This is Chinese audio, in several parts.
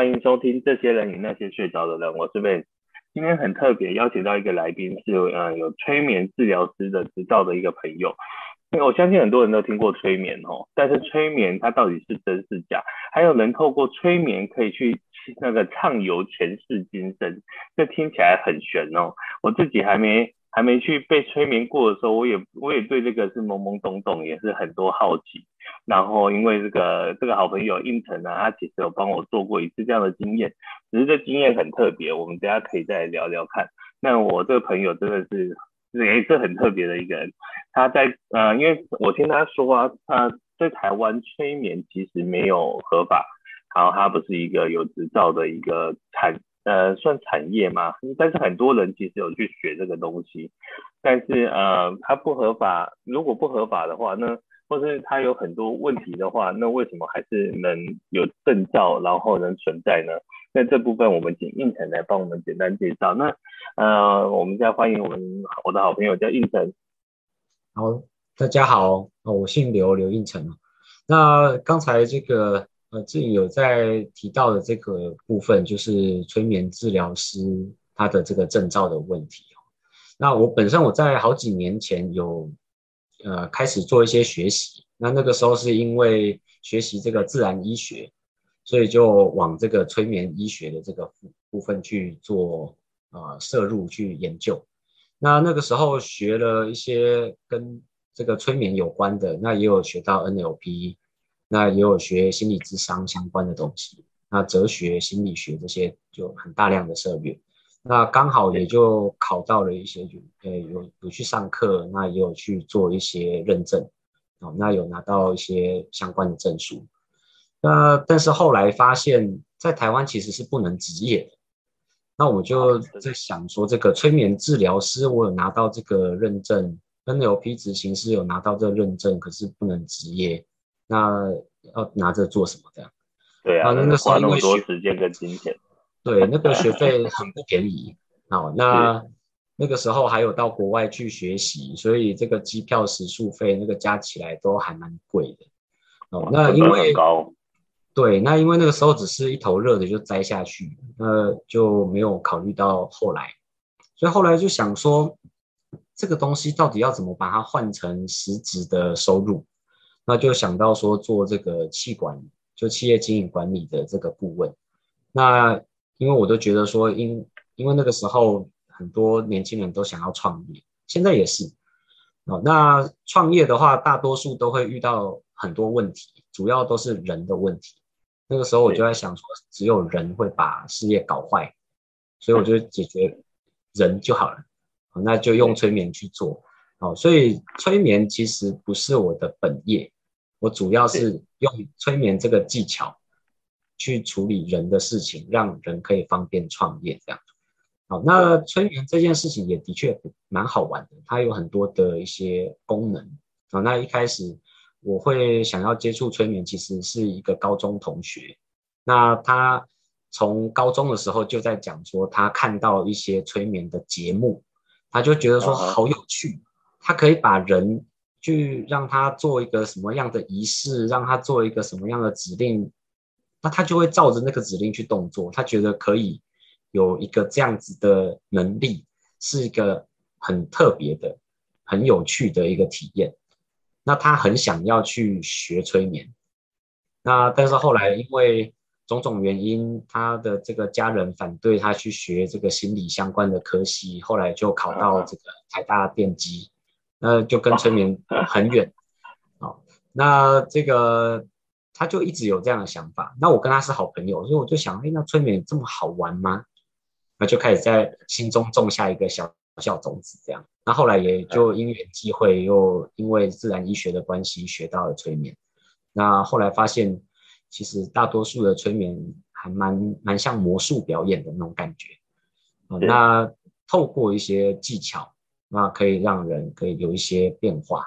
欢迎收听这些人与那些睡着的人，我是 Ben。今天很特别，邀请到一个来宾是呃有催眠治疗师的执照的一个朋友。我相信很多人都听过催眠哦，但是催眠它到底是真是假？还有人透过催眠可以去那个畅游前世今生，这听起来很玄哦。我自己还没。还没去被催眠过的时候，我也我也对这个是懵懵懂懂，也是很多好奇。然后因为这个这个好朋友应成啊，他其实有帮我做过一次这样的经验，只是这经验很特别，我们等下可以再聊聊看。那我这个朋友真的是也是很特别的一个人，他在呃，因为我听他说啊，他在台湾催眠其实没有合法，然后他不是一个有执照的一个产。呃，算产业嘛，但是很多人其实有去学这个东西，但是呃，它不合法。如果不合法的话，那或是它有很多问题的话，那为什么还是能有证照，然后能存在呢？那这部分我们请应成来帮我们简单介绍。那呃，我们现在欢迎我们我的好朋友叫应成。好，大家好，我姓刘，刘应成。那刚才这个。呃，这里有在提到的这个部分，就是催眠治疗师他的这个证照的问题哦。那我本身我在好几年前有呃开始做一些学习，那那个时候是因为学习这个自然医学，所以就往这个催眠医学的这个部分去做呃摄入去研究。那那个时候学了一些跟这个催眠有关的，那也有学到 NLP。那也有学心理智商相关的东西，那哲学、心理学这些就很大量的涉猎。那刚好也就考到了一些，就呃有有去上课，那也有去做一些认证，哦，那有拿到一些相关的证书。那但是后来发现，在台湾其实是不能执业的。那我就在想说，这个催眠治疗师我有拿到这个认证，NLP 执行师有拿到这个认证，可是不能执业。那要拿着做什么这样？对啊，那个花那么多时间跟金钱。对，那个学费很不便宜。好，那那个时候还有到国外去学习，所以这个机票、食宿费那个加起来都还蛮贵的。哦，那因为对，那因为那个时候只是一头热的就栽下去，那就没有考虑到后来，所以后来就想说，这个东西到底要怎么把它换成实质的收入？那就想到说做这个气管，就企业经营管理的这个顾问。那因为我都觉得说，因因为那个时候很多年轻人都想要创业，现在也是。哦，那创业的话，大多数都会遇到很多问题，主要都是人的问题。那个时候我就在想说，只有人会把事业搞坏，所以我就解决人就好了。那就用催眠去做。哦，所以催眠其实不是我的本业，我主要是用催眠这个技巧去处理人的事情，让人可以方便创业这样。好，那催眠这件事情也的确蛮好玩的，它有很多的一些功能。啊，那一开始我会想要接触催眠，其实是一个高中同学，那他从高中的时候就在讲说，他看到一些催眠的节目，他就觉得说好有趣。他可以把人去让他做一个什么样的仪式，让他做一个什么样的指令，那他就会照着那个指令去动作。他觉得可以有一个这样子的能力，是一个很特别的、很有趣的一个体验。那他很想要去学催眠，那但是后来因为种种原因，他的这个家人反对他去学这个心理相关的科系，后来就考到这个台大电机。那就跟催眠很远，好，那这个他就一直有这样的想法。那我跟他是好朋友，所以我就想，哎，那催眠这么好玩吗？那就开始在心中种下一个小小种子，这样。那后来也就因缘际会，又因为自然医学的关系学到了催眠。那后来发现，其实大多数的催眠还蛮蛮像魔术表演的那种感觉。那透过一些技巧。那可以让人可以有一些变化。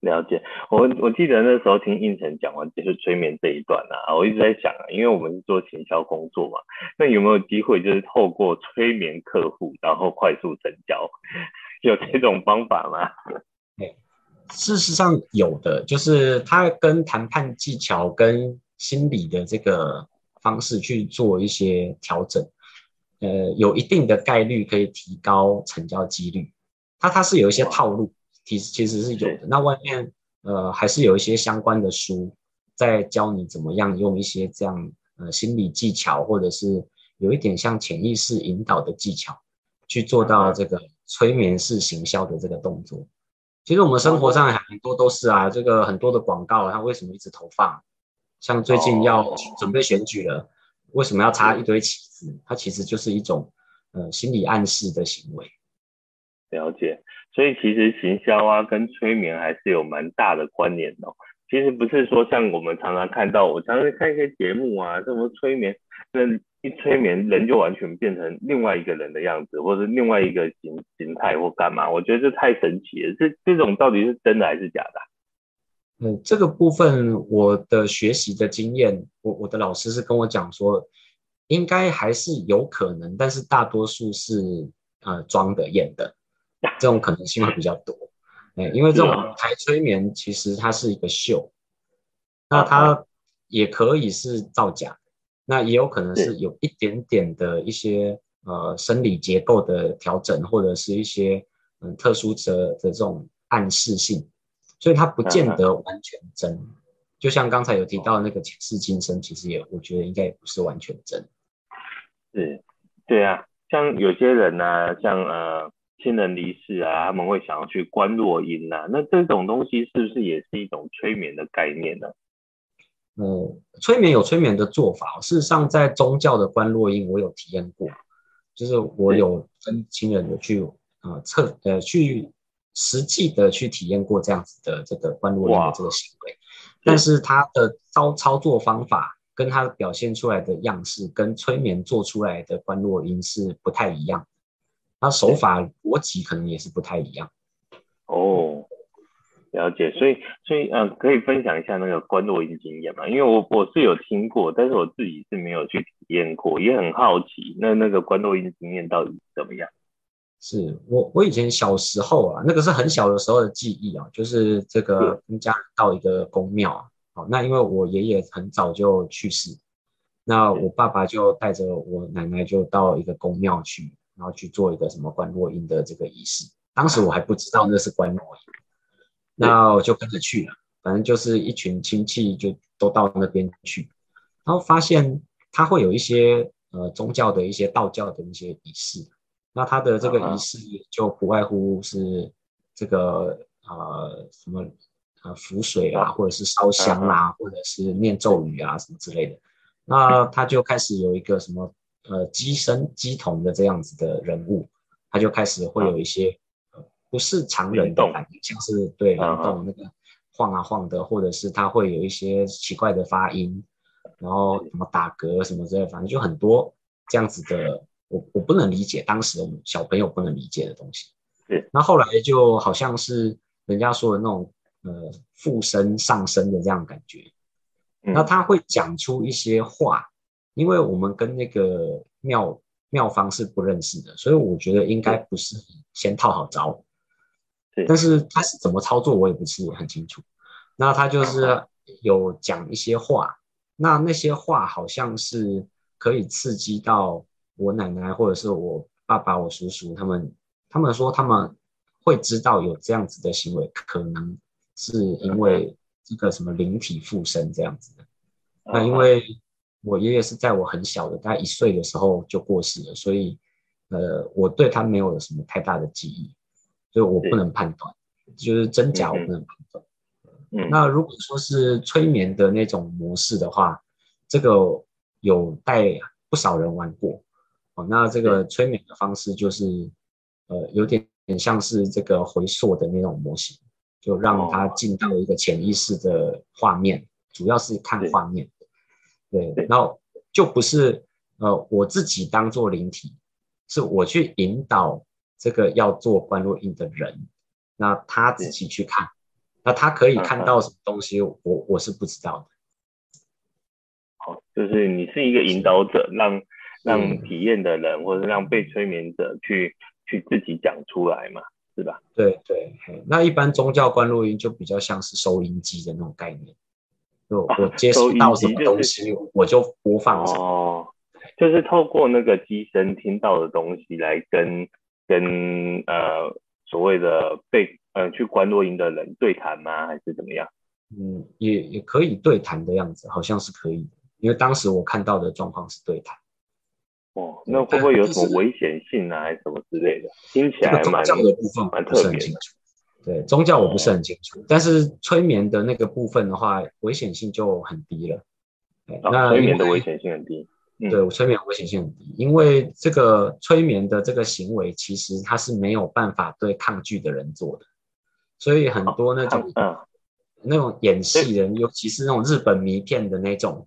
了解，我我记得那时候听应成讲完就是催眠这一段啊，我一直在想啊，因为我们是做行销工作嘛，那有没有机会就是透过催眠客户，然后快速成交，有这种方法吗？事实上有的，就是他跟谈判技巧跟心理的这个方式去做一些调整，呃，有一定的概率可以提高成交几率。它它是有一些套路，其实其实是有的。那外面呃还是有一些相关的书在教你怎么样用一些这样呃心理技巧，或者是有一点像潜意识引导的技巧，去做到这个催眠式行销的这个动作。其实我们生活上很多都是啊，这个很多的广告，它为什么一直投放？像最近要准备选举了，为什么要插一堆旗子？它其实就是一种呃心理暗示的行为。了解，所以其实行销啊跟催眠还是有蛮大的关联的哦。其实不是说像我们常常看到，我常常看一些节目啊，什么催眠，那一催眠人就完全变成另外一个人的样子，或者另外一个形形态或干嘛？我觉得这太神奇了。这这种到底是真的还是假的啊？嗯，这个部分我的学习的经验，我我的老师是跟我讲说，应该还是有可能，但是大多数是呃装的演的。这种可能性会比较多，哎，因为这种舞台催眠其实它是一个秀，那它也可以是造假，那也有可能是。有一点点的一些呃生理结构的调整，或者是一些嗯特殊的的这种暗示性，所以它不见得完全真。就像刚才有提到那个前世今生，其实也我觉得应该也不是完全真。是，对啊，像有些人呢、啊，像呃。亲人离世啊，他们会想要去观落阴啊，那这种东西是不是也是一种催眠的概念呢？嗯，催眠有催眠的做法，事实上在宗教的观落阴，我有体验过，就是我有跟亲人有去呃测呃去实际的去体验过这样子的这个观落音的这个行为，但是他的操操作方法跟他表现出来的样式，跟催眠做出来的观落音是不太一样。他手法逻辑可能也是不太一样。哦，了解。所以，所以，嗯、呃，可以分享一下那个观落音经验嘛？因为我我是有听过，但是我自己是没有去体验过，也很好奇。那那个观落音经验到底怎么样？是我我以前小时候啊，那个是很小的时候的记忆啊，就是这个跟家人到一个宫庙啊，好，那因为我爷爷很早就去世，那我爸爸就带着我奶奶就到一个宫庙去。然后去做一个什么观落阴的这个仪式，当时我还不知道那是观落阴，那我就跟着去了。反正就是一群亲戚就都到那边去，然后发现他会有一些呃宗教的一些道教的一些仪式，那他的这个仪式就不外乎是这个呃什么呃符水啊，或者是烧香啊，或者是念咒语啊什么之类的，那他就开始有一个什么。呃，鸡身鸡童的这样子的人物，他就开始会有一些不是常人的反应，像是对灵动那个晃啊晃的，或者是他会有一些奇怪的发音，然后什么打嗝什么之类的，反正就很多这样子的，我我不能理解，当时我们小朋友不能理解的东西。对，那后来就好像是人家说的那种呃附身上身的这样感觉，那他会讲出一些话。因为我们跟那个妙妙方是不认识的，所以我觉得应该不是先套好招。但是他是怎么操作，我也不是很清楚。那他就是有讲一些话，那那些话好像是可以刺激到我奶奶或者是我爸爸、我叔叔他们。他们说他们会知道有这样子的行为，可能是因为这个什么灵体附身这样子的。那因为。我爷爷是在我很小的，大概一岁的时候就过世了，所以，呃，我对他没有什么太大的记忆，所以我不能判断，就是真假我不能判断。嗯，那如果说是催眠的那种模式的话，这个有带不少人玩过，哦，那这个催眠的方式就是，呃，有点点像是这个回溯的那种模型，就让他进到一个潜意识的画面，主要是看画面。对，然后就不是呃我自己当做灵体，是我去引导这个要做观落印的人，那他自己去看，那他可以看到什么东西，我我是不知道的。好，就是你是一个引导者，让让体验的人或者让被催眠者去去自己讲出来嘛，是吧？对对，那一般宗教观录音就比较像是收音机的那种概念。就我接收到什么东西，我就播放什么。哦，就是透过那个机身听到的东西来跟跟呃所谓的被呃去观录音的人对谈吗？还是怎么样？嗯，也也可以对谈的样子，好像是可以。因为当时我看到的状况是对谈。哦，那会不会有什么危险性啊，还是什么之类的？听起来蛮宗教的部分蛮特别的。对，宗教我不是很清楚，但是催眠的那个部分的话，危险性就很低了。那催眠的危险性很低。对，我催眠危险性很低，因为这个催眠的这个行为，其实它是没有办法对抗拒的人做的，所以很多那种那种演戏人，尤其是那种日本迷片的那种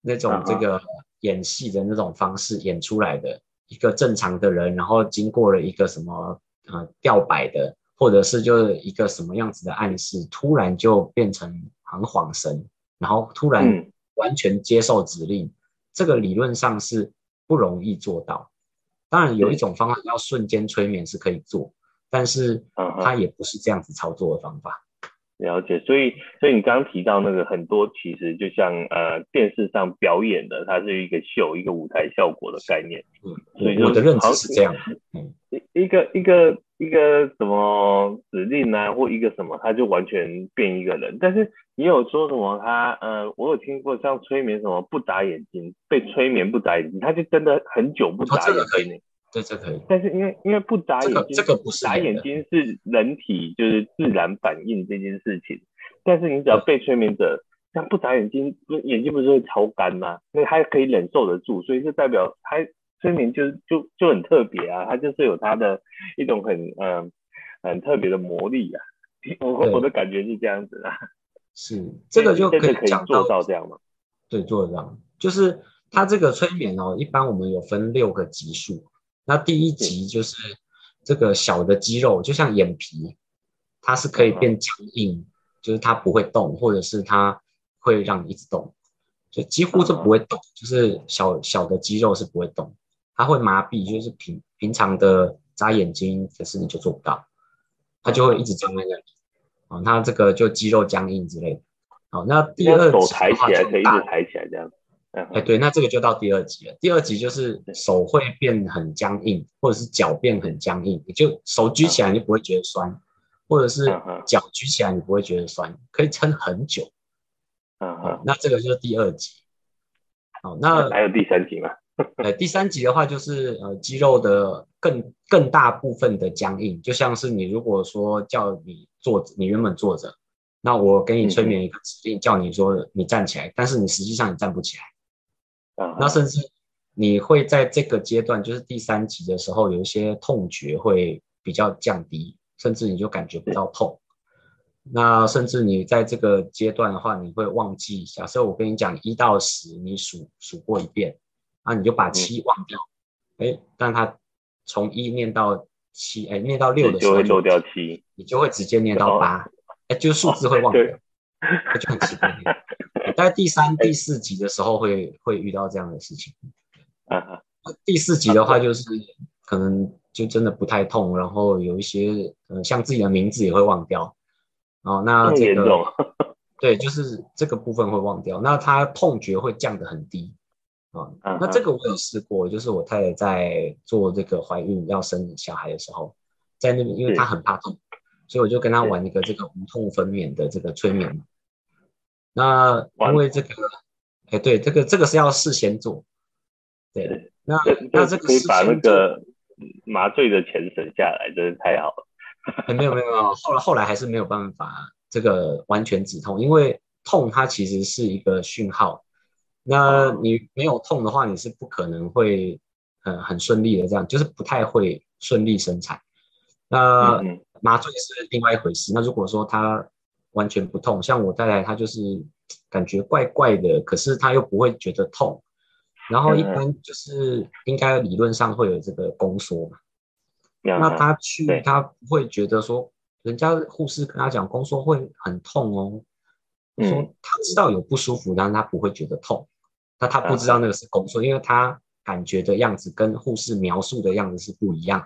那种这个。演戏的那种方式演出来的一个正常的人，然后经过了一个什么呃吊摆的，或者是就是一个什么样子的暗示，突然就变成很恍神，然后突然完全接受指令，嗯、这个理论上是不容易做到。当然有一种方法叫瞬间催眠是可以做，但是它也不是这样子操作的方法。了解，所以所以你刚刚提到那个很多，其实就像呃电视上表演的，它是一个秀，一个舞台效果的概念。嗯，所以我的认知是这样。嗯，一一个一个一个什么指令啊，或一个什么，他就完全变一个人。但是你有说什么他呃，我有听过像催眠什么不眨眼睛，被催眠不眨眼睛，他就真的很久不眨眼睛。这可以。但是因为因为不眨眼睛，这个、这个不是眨眼睛是人体就是自然反应这件事情。但是你只要被催眠者像不眨眼睛，眼睛不是会超干吗？那他可以忍受得住，所以就代表他催眠就就就很特别啊，他就是有他的一种很嗯、呃、很特别的魔力啊。我我的感觉是这样子啊。是这个就可以做到这样吗？对，做得到。就是他这个催眠哦，一般我们有分六个级数。那第一级就是这个小的肌肉，就像眼皮，它是可以变僵硬，就是它不会动，或者是它会让你一直动，就几乎是不会动，就是小小的肌肉是不会动，它会麻痹，就是平平常的眨眼睛，可是你就做不到，它就会一直僵在那里，啊，它这个就肌肉僵硬之类的。好，那第二手抬起来可以一直抬起来这样。哎，对，那这个就到第二级了。第二级就是手会变很僵硬，或者是脚变很僵硬，你就手举起来你就不会觉得酸，或者是脚举起来你不会觉得酸，可以撑很久。嗯嗯，那这个就是第二级。好，那还有第三级吗？呃，第三级的话就是呃肌肉的更更大部分的僵硬，就像是你如果说叫你坐，你原本坐着，那我给你催眠一个指令，叫你说你站起来，但是你实际上你站不起来。那甚至你会在这个阶段，就是第三级的时候，有一些痛觉会比较降低，甚至你就感觉不到痛。那甚至你在这个阶段的话，你会忘记。假设我跟你讲一到十，你数数过一遍，啊，你就把七忘掉。哎，但他从一念到七，哎，念到六的时候，就会漏掉七，你就会直接念到八，哎，就数字会忘掉，那 就很奇怪。在第三、第四集的时候会会遇到这样的事情。啊，第四集的话就是可能就真的不太痛，然后有一些呃像自己的名字也会忘掉。哦，那这个 对，就是这个部分会忘掉。那他痛觉会降得很低啊。那这个我有试过，就是我太太在做这个怀孕要生小孩的时候，在那边因为她很怕痛，所以我就跟他玩一个这个无痛分娩的这个催眠。那因为这个，哎，对，这个这个是要事先做，对，那那这个可以把那个麻醉的钱省下来，真是太好了。没有没有没有，后来后来还是没有办法这个完全止痛，因为痛它其实是一个讯号，那你没有痛的话，你是不可能会很很顺利的这样，就是不太会顺利生产。那麻醉是另外一回事，那如果说他完全不痛，像我太太，她就是感觉怪怪的，可是他又不会觉得痛。然后一般就是应该理论上会有这个宫缩嘛。嗯、那他去，他不会觉得说，人家护士跟他讲宫缩会很痛哦。嗯、说她知道有不舒服，但是她不会觉得痛。那他不知道那个是宫缩，嗯、因为他感觉的样子跟护士描述的样子是不一样。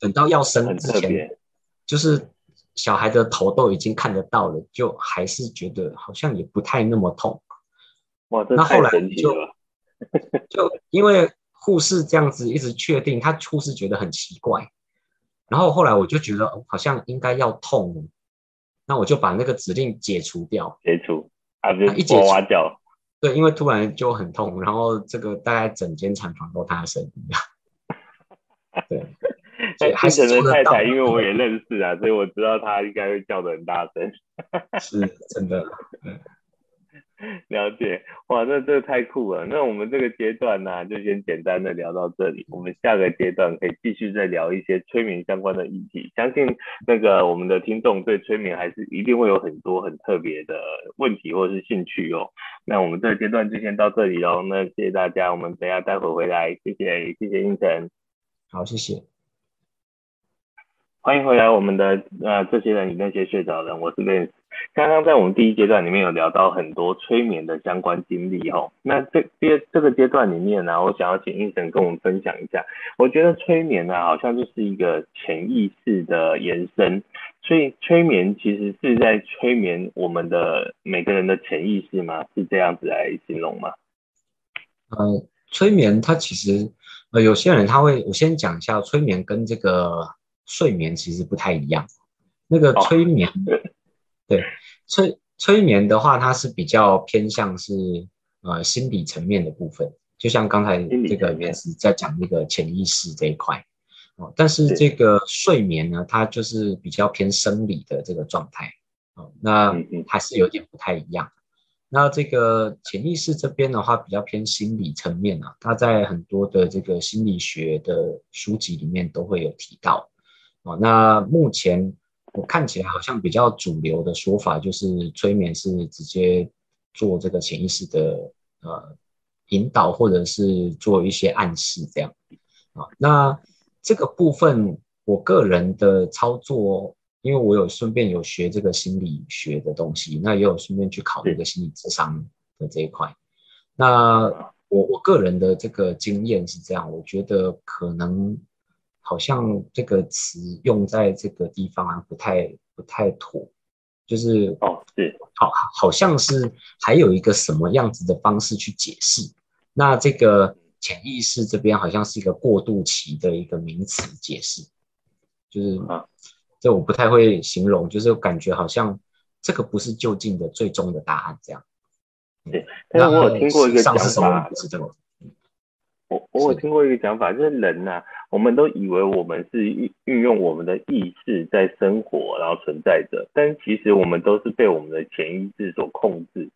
哦。等到要生之前，就是。小孩的头都已经看得到了，就还是觉得好像也不太那么痛。哇，这太神奇了。那后来就就因为护士这样子一直确定，他护士觉得很奇怪。然后后来我就觉得好像应该要痛，那我就把那个指令解除掉。解除啊，就一解除掉。对，因为突然就很痛，然后这个大概整间产房都他的声音。对。对，还是的太太，因为我也 认识啊，所以我知道他应该会叫的很大声。是真的，了解。哇，那这个太酷了。那我们这个阶段呢、啊，就先简单的聊到这里。我们下个阶段可以继续再聊一些催眠相关的议题。相信那个我们的听众对催眠还是一定会有很多很特别的问题或者是兴趣哦。那我们这个阶段就先到这里喽。那谢谢大家，我们等下待会回来。谢谢，谢谢胤丞。好，谢谢。欢迎回来，我们的呃，这些人与那些睡着人，我是 Vance。刚刚在我们第一阶段里面有聊到很多催眠的相关经历哦，那这阶这个阶段里面呢，我想要请胤丞跟我们分享一下。我觉得催眠呢，好像就是一个潜意识的延伸，所以催眠其实是在催眠我们的每个人的潜意识吗？是这样子来形容吗？呃，催眠它其实呃，有些人他会，我先讲一下催眠跟这个。睡眠其实不太一样，那个催眠，哦、对催催眠的话，它是比较偏向是呃心理层面的部分，就像刚才这个也是在讲那个潜意识这一块哦。但是这个睡眠呢，它就是比较偏生理的这个状态哦，那还是有点不太一样。那这个潜意识这边的话，比较偏心理层面啊，它在很多的这个心理学的书籍里面都会有提到。哦，那目前我看起来好像比较主流的说法就是催眠是直接做这个潜意识的呃引导，或者是做一些暗示这样。啊，那这个部分我个人的操作，因为我有顺便有学这个心理学的东西，那也有顺便去考这个心理智商的这一块。那我我个人的这个经验是这样，我觉得可能。好像这个词用在这个地方啊，不太不太妥，就是哦，是，好，好像是还有一个什么样子的方式去解释。那这个潜意识这边好像是一个过渡期的一个名词解释，就是啊，这我不太会形容，就是感觉好像这个不是就近的最终的答案这样。对，但是我有听过一个讲法，不是这个。我我有听过一个讲法，就是人呐、啊，我们都以为我们是运运用我们的意识在生活，然后存在着，但其实我们都是被我们的潜意识所控制。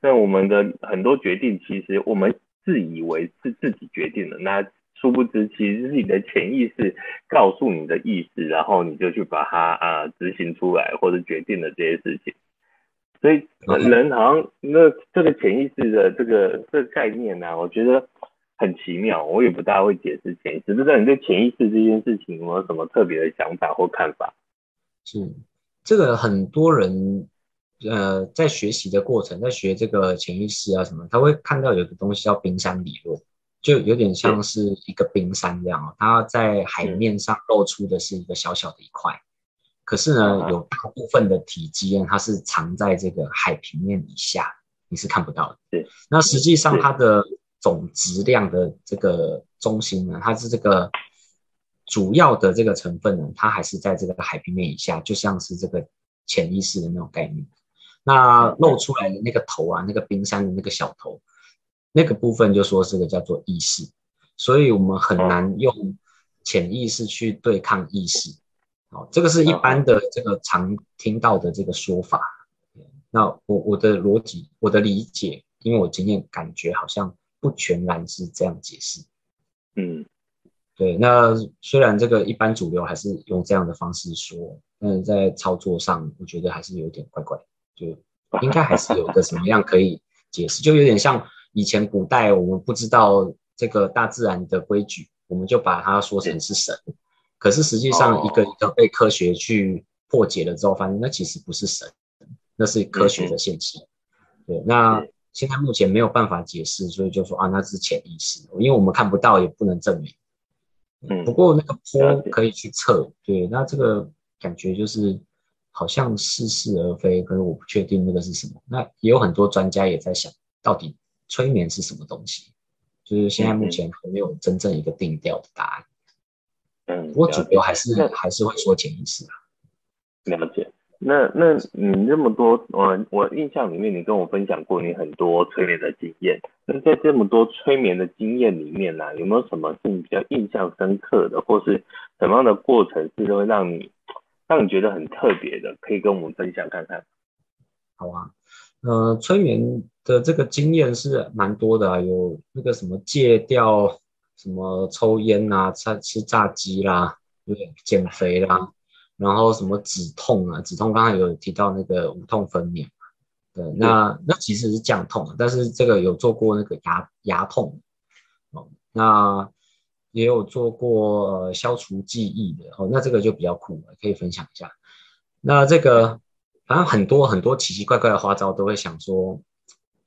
那我们的很多决定，其实我们自以为是自己决定的，那殊不知，其实是你的潜意识告诉你的意识，然后你就去把它啊执行出来，或者决定了这些事情。所以人好像那这个潜意识的这个这个概念呢、啊，我觉得。很奇妙，我也不大会解释潜意识。不知道你对潜意识这件事情有没有什么特别的想法或看法？是这个很多人呃在学习的过程，在学这个潜意识啊什么，他会看到有个东西叫冰山理论，就有点像是一个冰山这样，它在海面上露出的是一个小小的一块，可是呢，有大部分的体积呢，它是藏在这个海平面以下，你是看不到的。对，那实际上它的。总质量的这个中心呢，它是这个主要的这个成分呢，它还是在这个海平面以下，就像是这个潜意识的那种概念。那露出来的那个头啊，那个冰山的那个小头，那个部分就说这个叫做意识。所以我们很难用潜意识去对抗意识。好，这个是一般的这个常听到的这个说法。那我我的逻辑，我的理解，因为我经验感觉好像。不全然是这样解释，嗯，对。那虽然这个一般主流还是用这样的方式说，但是在操作上，我觉得还是有点怪怪，就 应该还是有个什么样可以解释，就有点像以前古代我们不知道这个大自然的规矩，我们就把它说成是神，可是实际上一个一个被科学去破解了之后，发现那其实不是神，那是科学的现象。对，那。现在目前没有办法解释，所以就说啊，那是潜意识，因为我们看不到，也不能证明。嗯，不过那个波可以去测，对，那这个感觉就是好像似是而非，可是我不确定那个是什么。那也有很多专家也在想，到底催眠是什么东西？就是现在目前还没有真正一个定调的答案。嗯，不过主流还是还是会说潜意识啊。了解。那那你那么多，我我印象里面，你跟我分享过你很多催眠的经验。那在这么多催眠的经验里面呢、有没有什么是你比较印象深刻的，或是什么样的过程是会让你让你觉得很特别的，可以跟我们分享看看？好啊，呃，催眠的这个经验是蛮多的啊，有那个什么戒掉什么抽烟啊，吃吃炸鸡啦，对，减肥啦。然后什么止痛啊？止痛刚才有提到那个无痛分娩，对，那那其实是降痛，但是这个有做过那个牙牙痛，哦，那也有做过、呃、消除记忆的，哦，那这个就比较酷了，可以分享一下。那这个反正很多很多奇奇怪怪的花招都会想说，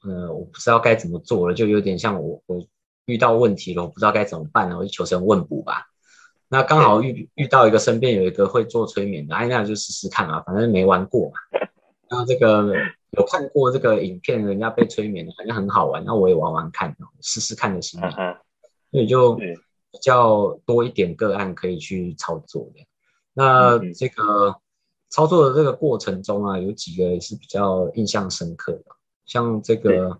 呃，我不知道该怎么做了，就有点像我我遇到问题了，我不知道该怎么办了，我就求神问卜吧。那刚好遇遇到一个身边有一个会做催眠的，哎，那就试试看啊，反正没玩过嘛。那这个有看过这个影片，人家被催眠的，好像很好玩，那我也玩玩看，试试看的心理。所以就比较多一点个案可以去操作的。那这个操作的这个过程中啊，有几个是比较印象深刻的，像这个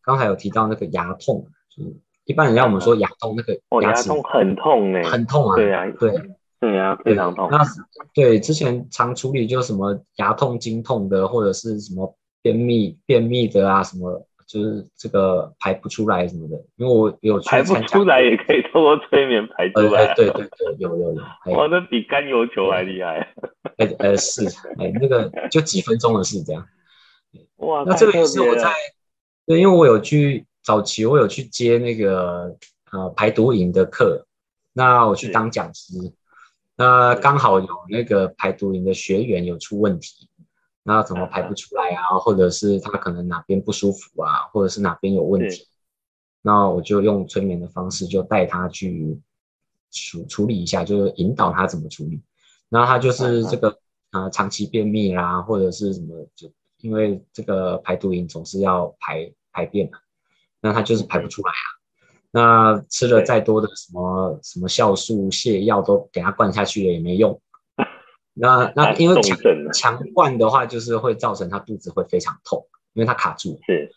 刚才有提到那个牙痛，就是。一般人家我们说牙痛，那个牙齿、哦、牙痛很痛哎，很痛啊。对啊，对对啊，非常痛。那对之前常处理就是什么牙痛、经痛的，或者是什么便秘、便秘的啊，什么就是这个排不出来什么的。因为我有排不出来也可以通过催眠排出来。对对对，有有有。哇，那比甘油球还厉害。呃呃是，哎那个就几分钟的事这样。哇，那这个也是我在，对，因为我有去。早期我有去接那个呃排毒营的课，那我去当讲师，那刚好有那个排毒营的学员有出问题，那怎么排不出来啊？或者是他可能哪边不舒服啊，或者是哪边有问题，那我就用催眠的方式就带他去处处理一下，就是引导他怎么处理。那他就是这个呃长期便秘啦，或者是什么，就因为这个排毒营总是要排排便嘛。那他就是排不出来啊，那吃了再多的什么什么酵素泻药都给他灌下去了也没用。那那因为强强灌的话，就是会造成他肚子会非常痛，因为他卡住。是，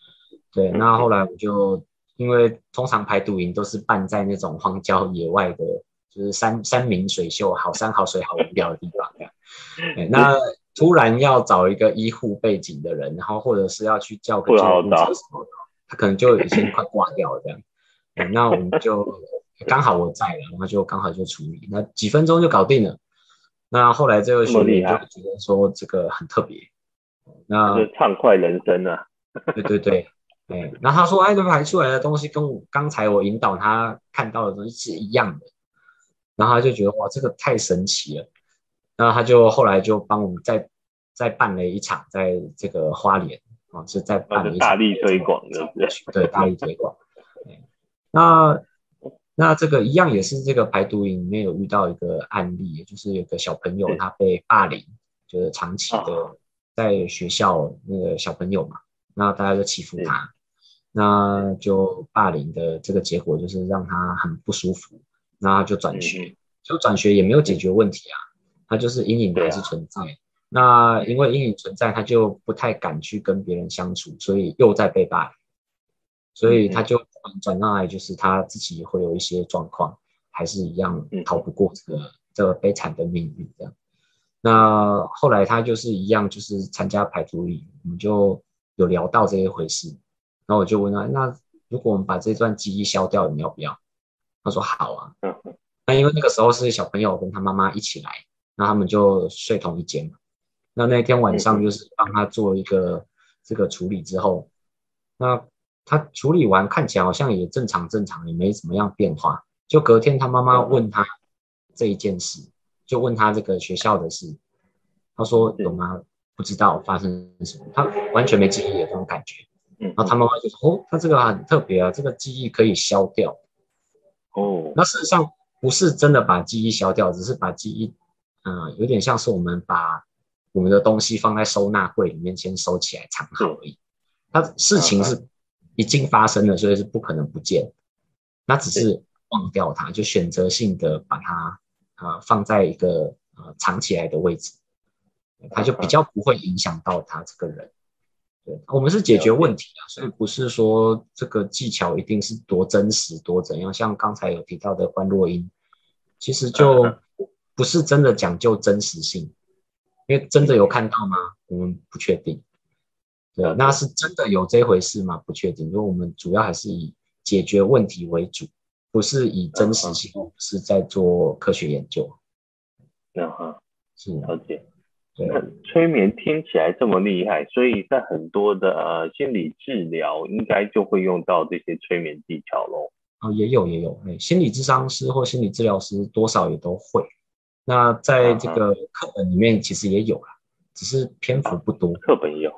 对。那后来我就因为通常排毒营都是办在那种荒郊野外的，就是山山明水秀、好山好水好无聊的地方。对，那突然要找一个医护背景的人，然后或者是要去叫个救护车什么的。他可能就已经快挂掉了这样，嗯，那我们就刚好我在了，然后就刚好就处理，那几分钟就搞定了。那后来这个学弟就觉得说这个很特别，那畅快人生啊。对对对，哎，那他说哎，这排出来的东西跟我刚才我引导他看到的东西是一样的，然后他就觉得哇，这个太神奇了。那他就后来就帮我们再再办了一场，在这个花莲。啊，是在大力推广的，对，大力推广。那那这个一样也是这个排毒营里面有遇到一个案例，就是有个小朋友他被霸凌，就是长期的在学校那个小朋友嘛，那大家就欺负他，那就霸凌的这个结果就是让他很不舒服，那他就转学，就转学也没有解决问题啊，他就是阴影还是存在。那因为阴影存在，他就不太敢去跟别人相处，所以又在被霸凌，所以他就转到来，就是他自己会有一些状况，还是一样逃不过这个这个悲惨的命运这样。那后来他就是一样，就是参加排毒营，我们就有聊到这一回事。然后我就问他，那如果我们把这段记忆消掉，你要不要？他说好啊。那因为那个时候是小朋友跟他妈妈一起来，那他们就睡同一间嘛。那那天晚上就是帮他做一个这个处理之后，那他处理完看起来好像也正常正常，也没怎么样变化。就隔天他妈妈问他这一件事，就问他这个学校的事，他说有吗？不知道发生什么，他完全没记忆的这种感觉。然后他妈妈就说：“哦，他这个很特别啊，这个记忆可以消掉。”哦，那事实上不是真的把记忆消掉，只是把记忆，嗯，有点像是我们把。我们的东西放在收纳柜里面，先收起来藏好而已。它事情是已经发生了，所以是不可能不见。那只是忘掉它，就选择性的把它呃放在一个呃藏起来的位置，它就比较不会影响到他这个人。对，我们是解决问题啊，所以不是说这个技巧一定是多真实多怎样。像刚才有提到的观落音，其实就不是真的讲究真实性，因为真的有看到吗？我们不确定。对啊，那是真的有这回事吗？不确定。因为我们主要还是以解决问题为主，不是以真实性，不是在做科学研究。嗯哼，是了解。那催眠听起来这么厉害，所以在很多的呃心理治疗应该就会用到这些催眠技巧喽。哦，也有也有，哎，心理智商师或心理治疗师多少也都会。那在这个课本里面其实也有啦，只是篇幅不多。课本也有，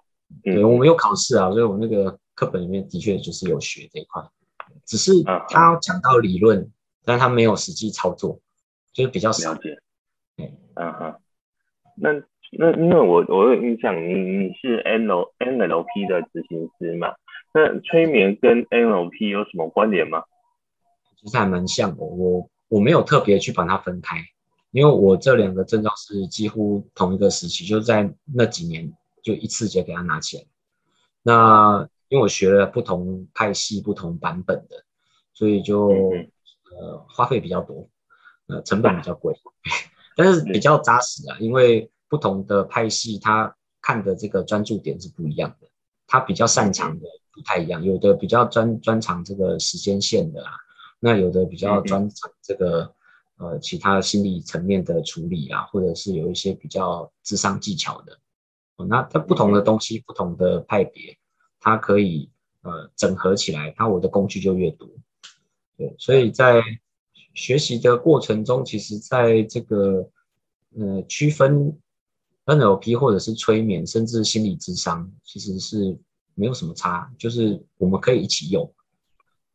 嗯、对，我们有考试啊，所以我们那个课本里面的确就是有学这一块，只是他讲到理论，但他没有实际操作，就是比较少。了解。嗯哼，那。那因为我我有印象，你你是 N L N L P 的执行师嘛？那催眠跟 N L P 有什么关联吗？其实还蛮像的，我我没有特别去把它分开，因为我这两个证照是几乎同一个时期，就在那几年就一次就给他拿起来。那因为我学了不同派系、不同版本的，所以就、嗯、呃花费比较多，呃成本比较贵，但是比较扎实啊，因为。不同的派系，他看的这个专注点是不一样的，他比较擅长的不太一样，有的比较专专长这个时间线的啊，那有的比较专长这个呃其他心理层面的处理啊，或者是有一些比较智商技巧的，那它不同的东西，不同的派别，它可以呃整合起来，那我的工具就越多，对，所以在学习的过程中，其实在这个呃区分。NLP 或者是催眠，甚至心理智商，其实是没有什么差，就是我们可以一起用。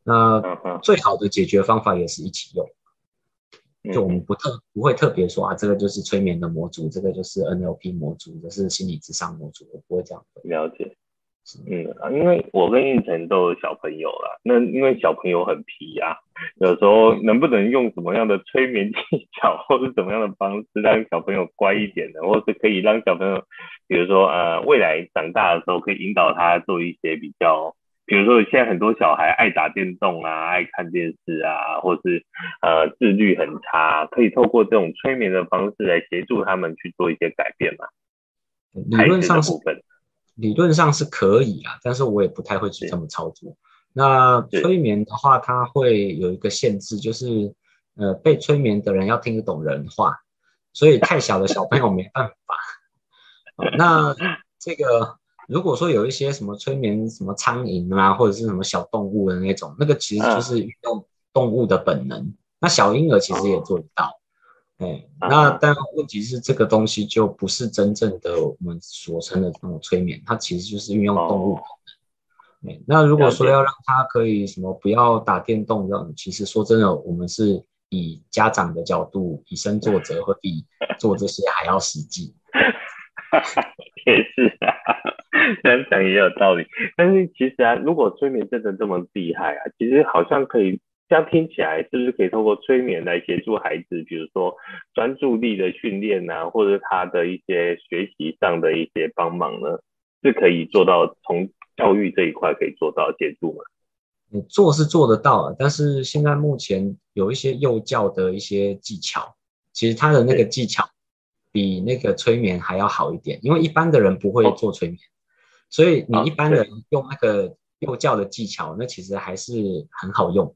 那最好的解决方法也是一起用，就我们不特不会特别说啊，这个就是催眠的模组，这个就是 NLP 模组，这是心理智商模组，我不会这样。了解。嗯啊，因为我跟胤丞都有小朋友了，那因为小朋友很皮呀、啊，有时候能不能用什么样的催眠技巧，或是怎么样的方式让小朋友乖一点呢，或是可以让小朋友，比如说呃未来长大的时候可以引导他做一些比较，比如说现在很多小孩爱打电动啊，爱看电视啊，或是呃自律很差，可以透过这种催眠的方式来协助他们去做一些改变嘛？理论上是。理论上是可以啊，但是我也不太会去这么操作。那催眠的话，它会有一个限制，就是呃，被催眠的人要听得懂人话，所以太小的小朋友没办法。那这个如果说有一些什么催眠什么苍蝇啊，或者是什么小动物的那种，那个其实就是运用动物的本能。那小婴儿其实也做得到。哎，那但问题是这个东西就不是真正的我们所称的那种催眠，它其实就是运用动物。哎，那如果说要让他可以什么不要打电动这样，其实说真的，我们是以家长的角度以身作则，会比做这些还要实际。也是啊，这样讲也有道理。但是其实啊，如果催眠真的这么厉害啊，其实好像可以。这样听起来是不是可以透过催眠来协助孩子，比如说专注力的训练啊，或者他的一些学习上的一些帮忙呢？是可以做到从教育这一块可以做到协助吗？你做是做得到，但是现在目前有一些幼教的一些技巧，其实他的那个技巧比那个催眠还要好一点，因为一般的人不会做催眠，所以你一般人用那个幼教的技巧，那其实还是很好用。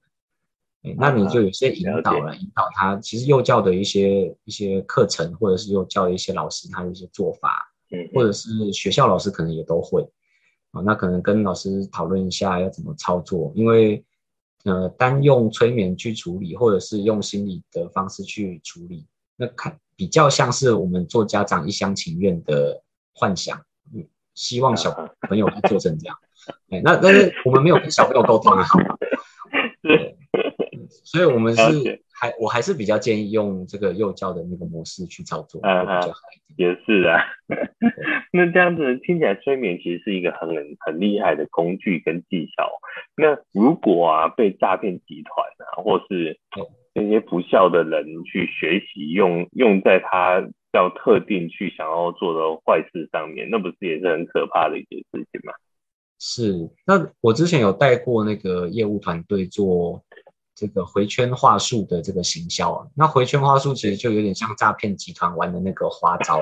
那你就有些引导了，引导他。其实幼教的一些一些课程，或者是幼教的一些老师，他的一些做法，嗯，或者是学校老师可能也都会啊。那可能跟老师讨论一下要怎么操作，因为呃，单用催眠去处理，或者是用心理的方式去处理，那看比较像是我们做家长一厢情愿的幻想，嗯，希望小朋友做成这样。哎，那但是我们没有跟小朋友沟通啊。对。所以，我们是还我还是比较建议用这个幼教的那个模式去操作，会比较好一点。也是啊。那这样子听起来，催眠其实是一个很很厉害的工具跟技巧。那如果啊被诈骗集团啊，或是那些不孝的人去学习用用在他要特定去想要做的坏事上面，那不是也是很可怕的一件事情吗？是。那我之前有带过那个业务团队做。这个回圈话术的这个行销啊，那回圈话术其实就有点像诈骗集团玩的那个花招，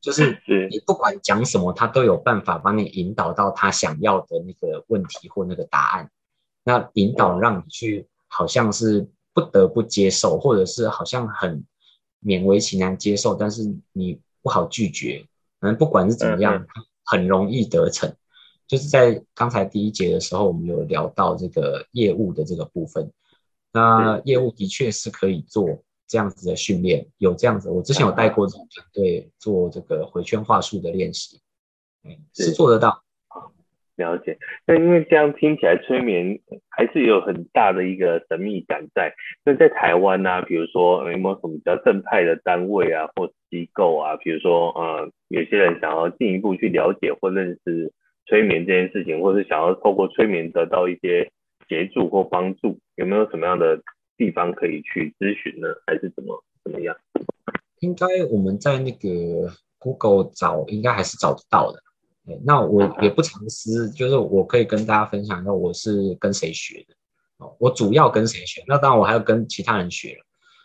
就是你不管讲什么，他都有办法帮你引导到他想要的那个问题或那个答案。那引导让你去好像是不得不接受，或者是好像很勉为其难接受，但是你不好拒绝。反正不管是怎么样，很容易得逞。就是在刚才第一节的时候，我们有聊到这个业务的这个部分。那业务的确是可以做这样子的训练，有这样子，我之前有带过这种团队做这个回圈话术的练习，是做得到。了解。那因为这样听起来，催眠还是有很大的一个神秘感在。那在台湾呢、比如说有没有什么比较正派的单位啊，或机构啊，比如说呃，有些人想要进一步去了解或认识催眠这件事情，或是想要透过催眠得到一些。协助或帮助，有没有什么样的地方可以去咨询呢？还是怎么怎么样？应该我们在那个 Google 找，应该还是找得到的。那我也不藏私，就是我可以跟大家分享一下，我是跟谁学的。哦，我主要跟谁学？那当然我还要跟其他人学。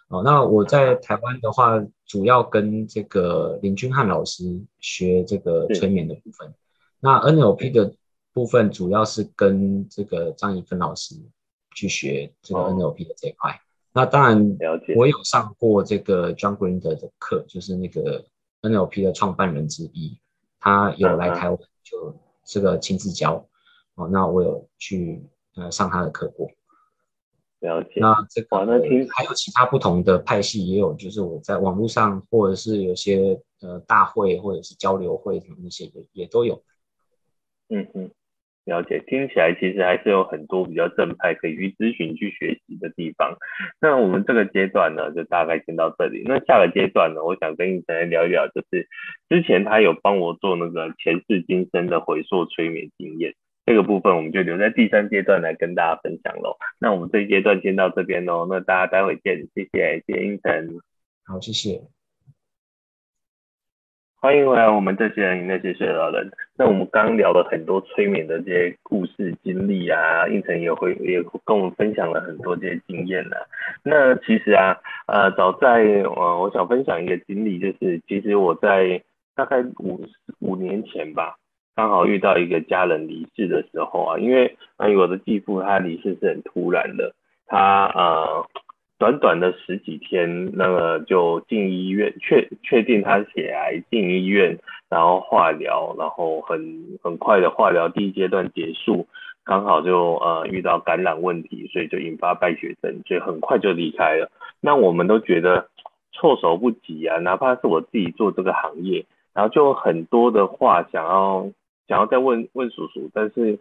哦，那我在台湾的话，主要跟这个林君汉老师学这个催眠的部分。那 NLP 的。部分主要是跟这个张怡芬老师去学这个 NLP 的这一块。哦、那当然，我有上过这个 John Grinder 的课，就是那个 NLP 的创办人之一，他有来台湾就这个亲自教。哦，那我有去呃上他的课过。了解。那这个那听还有其他不同的派系，也有就是我在网络上或者是有些呃大会或者是交流会什么那些也也都有。嗯嗯。了解，听起来其实还是有很多比较正派可以去咨询、去学习的地方。那我们这个阶段呢，就大概先到这里。那下个阶段呢，我想跟奕成聊一聊，就是之前他有帮我做那个前世今生的回溯催眠经验，这个部分我们就留在第三阶段来跟大家分享喽。那我们这一阶段先到这边喽，那大家待会见，谢谢，谢谢奕成。好，谢谢。欢迎回来，我们这些人那些睡着的人。那我们刚聊了很多催眠的这些故事经历啊，应成也会也跟我们分享了很多这些经验呢、啊。那其实啊，呃，早在呃，我想分享一个经历，就是其实我在大概五五年前吧，刚好遇到一个家人离世的时候啊，因为呃，我的继父他离世是很突然的，他呃。短短的十几天，那个就进医院，确确定他血癌，进医院，然后化疗，然后很很快的化疗第一阶段结束，刚好就呃遇到感染问题，所以就引发败血症，所以很快就离开了。那我们都觉得措手不及啊，哪怕是我自己做这个行业，然后就很多的话想要想要再问问叔叔，但是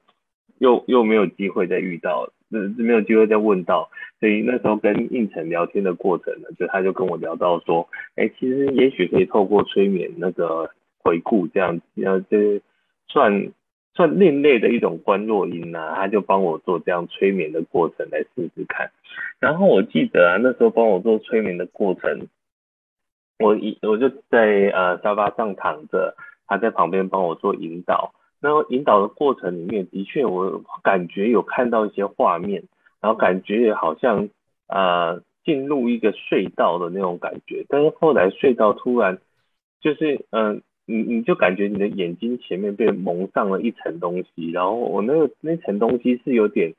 又又没有机会再遇到了。是没有机会再问到，所以那时候跟应成聊天的过程呢，就他就跟我聊到说，哎，其实也许可以透过催眠那个回顾这样子，然后这算算另类的一种观落阴啊，他就帮我做这样催眠的过程来试试看。然后我记得啊，那时候帮我做催眠的过程，我一我就在呃沙发上躺着，他在旁边帮我做引导。然后引导的过程里面，的确我感觉有看到一些画面，然后感觉也好像呃进入一个隧道的那种感觉。但是后来隧道突然就是嗯、你你就感觉你的眼睛前面被蒙上了一层东西，然后我那个那层东西是有点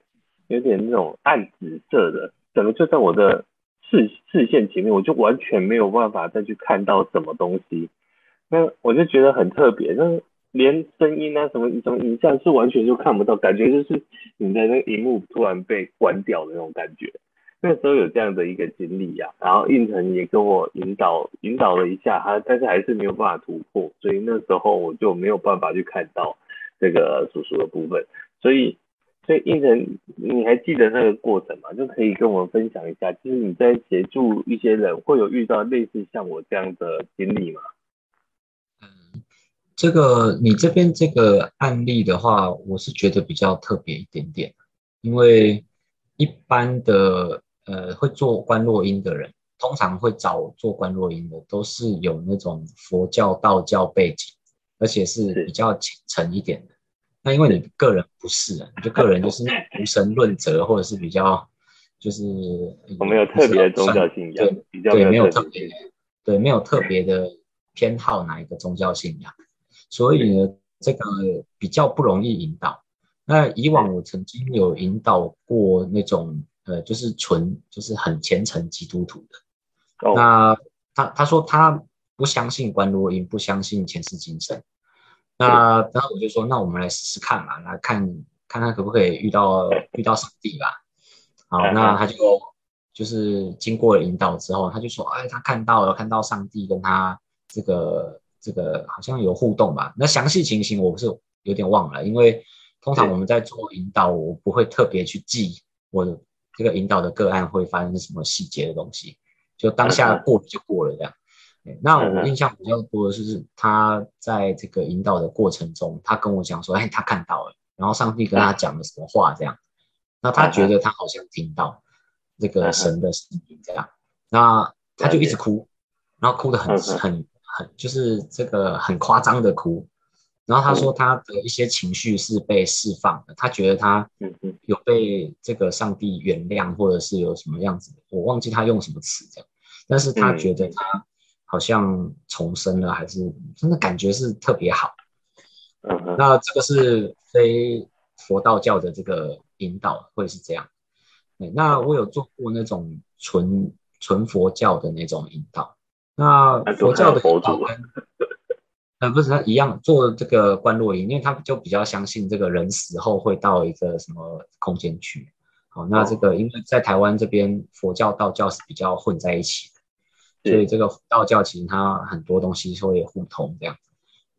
有点那种暗紫色的，整个就在我的视视线前面，我就完全没有办法再去看到什么东西。那我就觉得很特别，那。连声音啊什么一种影像是完全就看不到，感觉就是你的那个荧幕突然被关掉的那种感觉。那时候有这样的一个经历呀，然后应成也跟我引导引导了一下，他但是还是没有办法突破，所以那时候我就没有办法去看到这个叔叔的部分。所以所以应成你还记得那个过程吗？就可以跟我们分享一下，就是你在协助一些人会有遇到类似像我这样的经历吗？这个你这边这个案例的话，我是觉得比较特别一点点，因为一般的呃会做观落音的人，通常会找做观落音的，都是有那种佛教、道教背景，而且是比较虔诚一点的。那因为你个人不是啊，你就个人就是无神论者，或者是比较就是我没有特别宗教信仰，对，比较对，没有特别，对，没有特别的偏好哪一个宗教信仰，所以呢，这个比较不容易引导。那以往我曾经有引导过那种呃，就是纯就是很虔诚基督徒的，哦、那他他说他不相信观落音，不相信前世今生。那然后我就说，那我们来试试看嘛，来看看看可不可以遇到遇到上帝吧。好，那他就就是经过了引导之后，他就说，哎，他看到了，看到上帝跟他这个这个好像有互动吧。那详细情形我不是有点忘了，因为通常我们在做引导，我不会特别去记我这个引导的个案会发生什么细节的东西，就当下过了就过了这样。那我印象比较多的是，他在这个引导的过程中，他跟我讲说：“哎，他看到了，然后上帝跟他讲了什么话？这样，那他觉得他好像听到这个神的声音，这样，那他就一直哭，然后哭得很很很，就是这个很夸张的哭。然后他说他的一些情绪是被释放的，他觉得他有被这个上帝原谅，或者是有什么样子的，我忘记他用什么词这样，但是他觉得他。”好像重生了，还是真的感觉是特别好。嗯，那这个是非佛道教的这个引导会是这样。那我有做过那种纯纯佛教的那种引导。那佛教的引导跟呃不是他一样做这个观落阴，因为他就比较相信这个人死后会到一个什么空间去。好，那这个因为在台湾这边佛教道教是比较混在一起的。所以这个道教其实它很多东西会互通这样，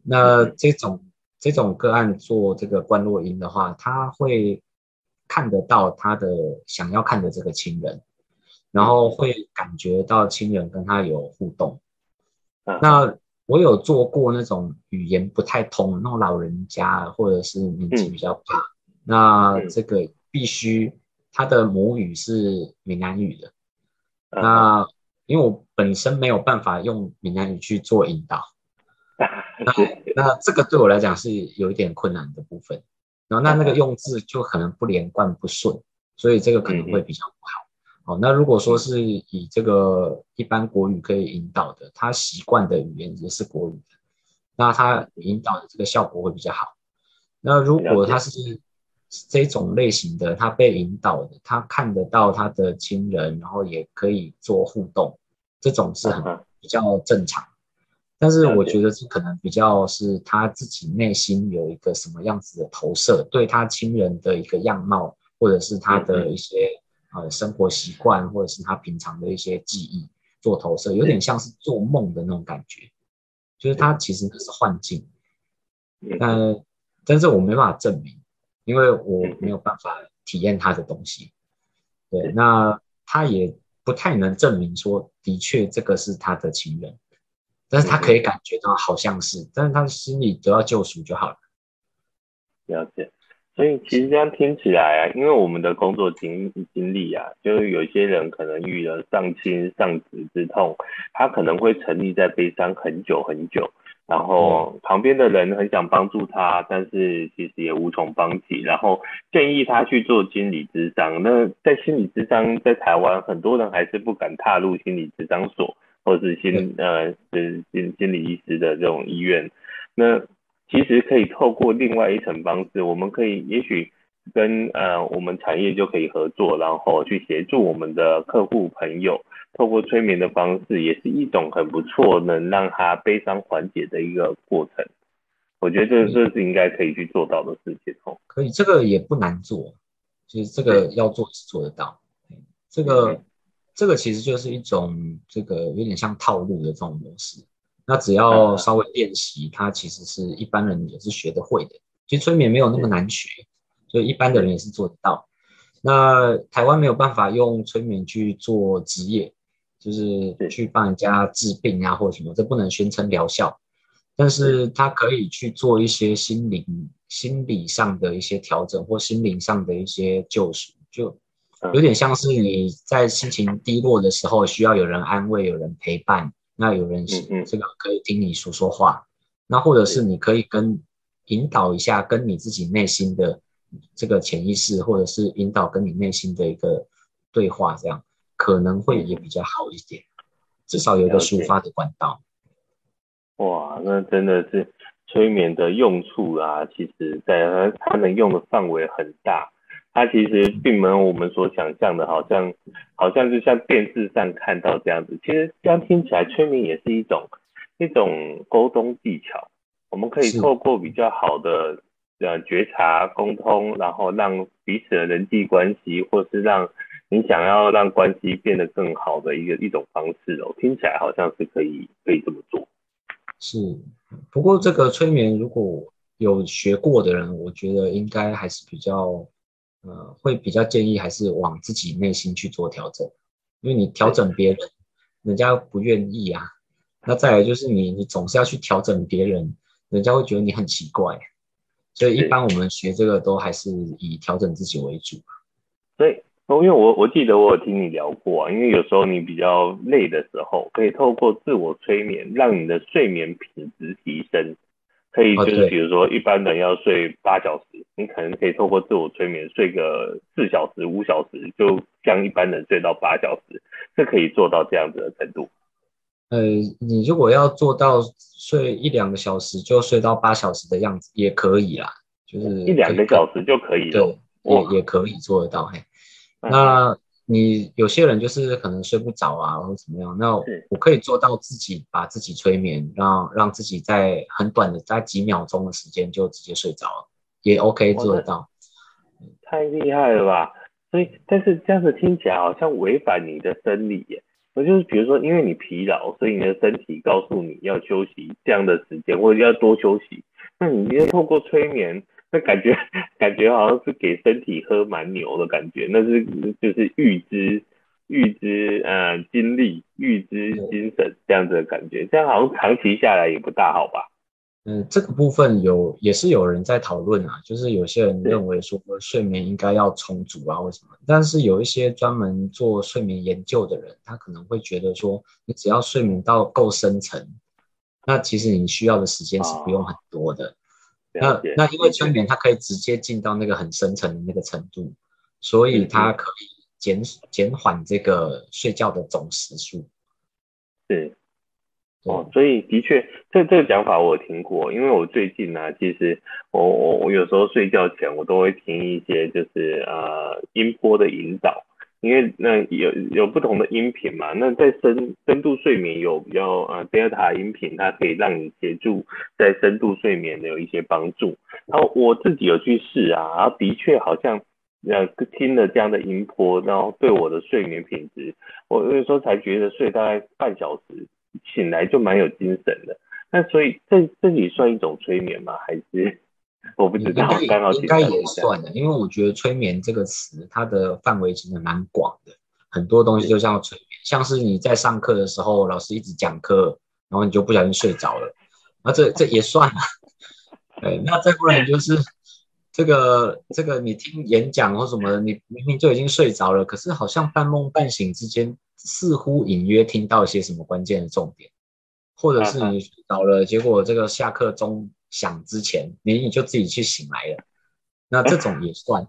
那这种这种个案做这个观落阴的话，他会看得到他的想要看的这个亲人，然后会感觉到亲人跟他有互动。那我有做过那种语言不太通，那种老人家或者是年纪比较大，那这个必须他的母语是闽南语的，那。因为我本身没有办法用闽南语去做引导，那 那这个对我来讲是有一点困难的部分。然后那那个用字就可能不连贯不顺，所以这个可能会比较不好。好，那如果说是以这个一般国语可以引导的，他习惯的语言也是国语的，那他引导的这个效果会比较好。那如果他是这种类型的，他被引导的，他看得到他的亲人，然后也可以做互动，这种是很比较正常。但是我觉得这可能比较是他自己内心有一个什么样子的投射，对他亲人的一个样貌，或者是他的一些呃生活习惯，或者是他平常的一些记忆做投射，有点像是做梦的那种感觉，就是他其实是幻境。但但是我没办法证明。因为我没有办法体验他的东西，对，那他也不太能证明说的确这个是他的情人，但是他可以感觉到好像是，但是他的心里得到救赎就好了。了解，所以其实这样听起来啊，因为我们的工作经经历啊，就是有些人可能遇了丧亲丧子之痛，他可能会沉溺在悲伤很久很久。然后旁边的人很想帮助他，但是其实也无从帮起。然后建议他去做心理咨商。那在心理咨商，在台湾很多人还是不敢踏入心理咨商所，或是心呃是心心理医师的这种医院。那其实可以透过另外一层方式，我们可以也许跟呃我们产业就可以合作，然后去协助我们的客户朋友。透过催眠的方式，也是一种很不错，能让他悲伤缓解的一个过程。我觉得这这是应该可以去做到的事情哦。可以，这个也不难做，其实这个要做是做得到。这个这个其实就是一种这个有点像套路的这种模式。那只要稍微练习，它其实是一般人也是学得会的。其实催眠没有那么难学，所以一般的人也是做得到。那台湾没有办法用催眠去做职业。就是去帮人家治病啊，或者什么，这不能宣称疗效。但是他可以去做一些心灵、心理上的一些调整，或心灵上的一些救赎，就有点像是你在心情低落的时候，需要有人安慰、有人陪伴，那有人这个可以听你说说话，那或者是你可以跟引导一下，跟你自己内心的这个潜意识，或者是引导跟你内心的一个对话，这样可能会也比较好一点，至少有一个抒发的管道。哇，那真的是催眠的用处啊！其实，在它它能用的范围很大，它其实并没有我们所想象的，好像好像就像电视上看到这样子。其实这样听起来，催眠也是一种一种沟通技巧。我们可以透过比较好的呃觉察沟通，然后让彼此的人际关系，或是让你想要让关系变得更好的一个一种方式哦。听起来好像是可以可以这么做。是，不过这个催眠如果有学过的人，我觉得应该还是比较，呃，会比较建议还是往自己内心去做调整，因为你调整别人，人家不愿意啊。那再来就是你，你总是要去调整别人，人家会觉得你很奇怪。所以一般我们学这个都还是以调整自己为主。对。因为我我记得我有听你聊过啊，因为有时候你比较累的时候，可以透过自我催眠，让你的睡眠品质提升。可以就是比如说一般人要睡八小时，你可能可以透过自我催眠睡个四小时、五小时，就像一般人睡到八小时，是可以做到这样子的程度。呃，你如果要做到睡一两个小时就睡到八小时的样子，也可以啦，就是一两个小时就可以了，对，也也可以做得到，嘿。那你有些人就是可能睡不着啊，或者怎么样？那我可以做到自己把自己催眠，让让自己在很短的在几秒钟的时间就直接睡着了，也 OK 做得到。太厉害了吧！所以，但是这样子听起来好像违反你的生理耶。我就是比如说，因为你疲劳，所以你的身体告诉你要休息这样的时间，或者要多休息。那你要透过催眠。那感觉感觉好像是给身体喝蛮牛的感觉，那是就是预知预知呃精力预知精神这样子的感觉，这样好像长期下来也不大好吧？嗯，这个部分有也是有人在讨论啊，就是有些人认为说睡眠应该要充足啊，为什么？但是有一些专门做睡眠研究的人，他可能会觉得说，你只要睡眠到够深层，那其实你需要的时间是不用很多的。哦那那因为催眠它可以直接进到那个很深层的那个程度，所以它可以减减缓这个睡觉的总时数。是，哦，所以的确，这这个讲法我有听过，因为我最近呢、啊，其实我我我有时候睡觉前我都会听一些就是呃音波的引导。因为那有有不同的音频嘛，那在深深度睡眠有比较呃德尔塔音频，它可以让你协助在深度睡眠的有一些帮助。然后我自己有去试啊，然后的确好像呃听了这样的音波，然后对我的睡眠品质，我有时候才觉得睡大概半小时醒来就蛮有精神的。那所以这这里算一种催眠吗？还是？我不知道，应该应该也算的，因为我觉得“催眠”这个词，它的范围其实蛮广的，很多东西就像催眠，像是你在上课的时候，老师一直讲课，然后你就不小心睡着了，那这这也算啊。对，那再不然就是这个这个你听演讲或什么的，你明明就已经睡着了，可是好像半梦半醒之间，似乎隐约听到一些什么关键的重点，或者是你睡着了，结果这个下课钟。想之前，你你就自己去醒来了，那这种也算，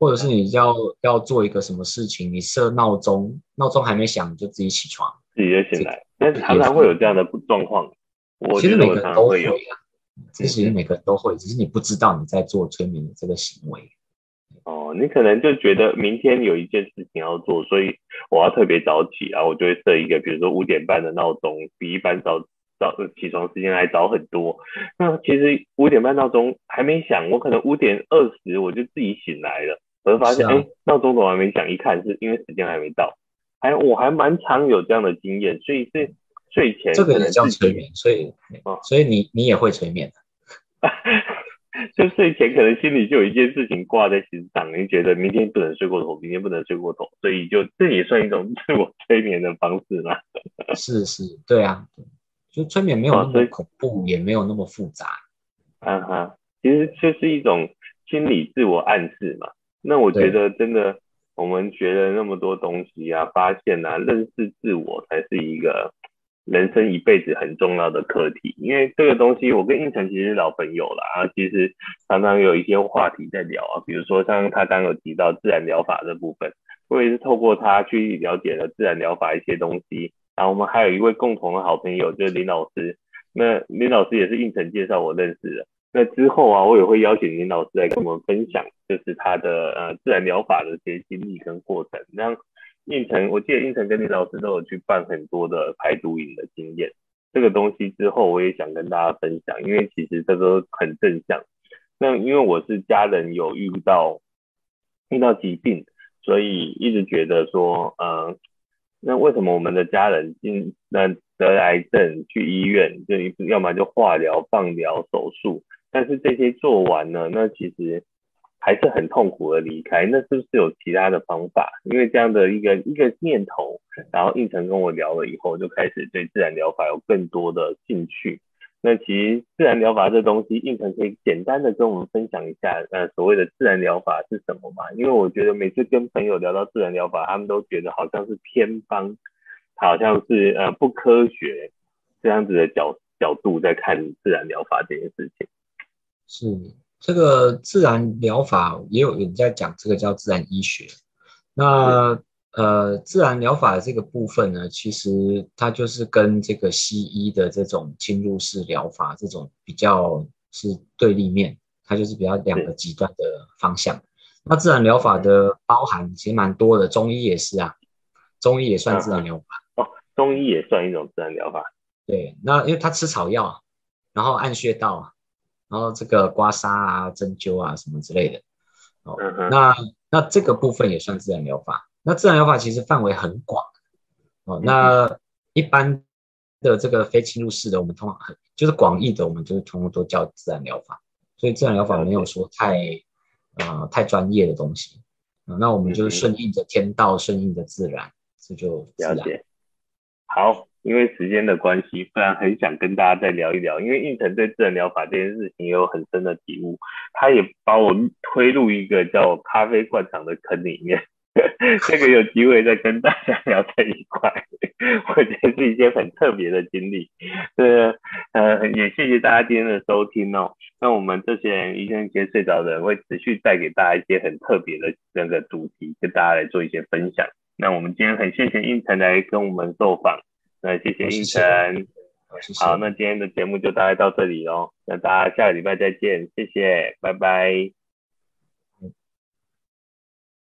或者是你要要做一个什么事情，你设闹钟，闹钟还没响你就自己起床，自己就醒来，但是常常会有这样的状况。我其实每个人都会啊，其实每个人都会，只是你不知道你在做催眠的这个行为。哦，你可能就觉得明天有一件事情要做，所以我要特别早起啊，我就会设一个，比如说五点半的闹钟，比一般早。早起床时间还早很多，那其实五点半闹钟还没响，我可能五点二十我就自己醒来了，我就发现哎，闹钟怎么还没响？一看是因为时间还没到，还我还蛮常有这样的经验，所以是睡前这个也叫催眠，所以所以你你也会催眠的，就睡前可能心里就有一件事情挂在心上，你觉得明天不能睡过头，明天不能睡过头，所以就这也算一种自我催眠的方式嘛？是是，对啊。就催眠没有那么恐怖，哦、也没有那么复杂。啊哈，其实就是一种心理自我暗示嘛。那我觉得真的，我们学了那么多东西啊，发现啊，认识自我才是一个人生一辈子很重要的课题。因为这个东西，我跟应成其实是老朋友了啊，其实常常有一些话题在聊啊，比如说像他刚刚有提到自然疗法的部分，我也是透过他去了解了自然疗法一些东西。然后我们还有一位共同的好朋友，就是林老师。那林老师也是胤丞介绍我认识的。那之后啊，我也会邀请林老师来跟我们分享，就是他的呃自然疗法的一些经历跟过程。那胤丞，我记得胤丞跟林老师都有去办很多的排毒营的经验。这个东西之后我也想跟大家分享，因为其实这都很正向。那因为我是家人有遇到遇到疾病，所以一直觉得说，呃，那为什么我们的家人进那得癌症去医院，就要么就化疗、放疗、手术？但是这些做完了，那其实还是很痛苦的离开。那是不是有其他的方法？因为这样的一个一个念头，然后应成跟我聊了以后，就开始对自然疗法有更多的兴趣。那其实自然疗法这东西，胤丞可以简单的跟我们分享一下，呃，所谓的自然疗法是什么吗？因为我觉得每次跟朋友聊到自然疗法，他们都觉得好像是偏方，好像是呃不科学这样子的角角度在看自然疗法这件事情。是这个自然疗法，也有人在讲这个叫自然医学。那呃，自然疗法的这个部分呢，其实它就是跟这个西医的这种侵入式疗法这种比较是对立面，它就是比较两个极端的方向。那自然疗法的包含其实蛮多的，中医也是啊，中医也算自然疗法。哦，中医也算一种自然疗法。对，那因为他吃草药，然后按穴道。然后这个刮痧啊、针灸啊什么之类的，哦，那那这个部分也算自然疗法。那自然疗法其实范围很广，哦，那一般的这个非侵入式的，我们通常很就是广义的，我们就是通通都叫自然疗法。所以自然疗法没有说太呃太专业的东西，那我们就是顺应着天道，顺应着自然，这就。了解。好。因为时间的关系，不然很想跟大家再聊一聊。因为胤丞对自然疗法这件事情也有很深的体悟，他也把我推入一个叫咖啡灌肠的坑里面。这个有机会再跟大家聊在一块，我觉得是一件很特别的经历。呃呃，也谢谢大家今天的收听哦。那我们这些人一天天睡着的人会持续带给大家一些很特别的那个主题，跟大家来做一些分享。那我们今天很谢谢应晨来跟我们受访。那谢谢应晨，好，那今天的节目就大概到这里喽，那大家下个礼拜再见，谢谢，拜拜。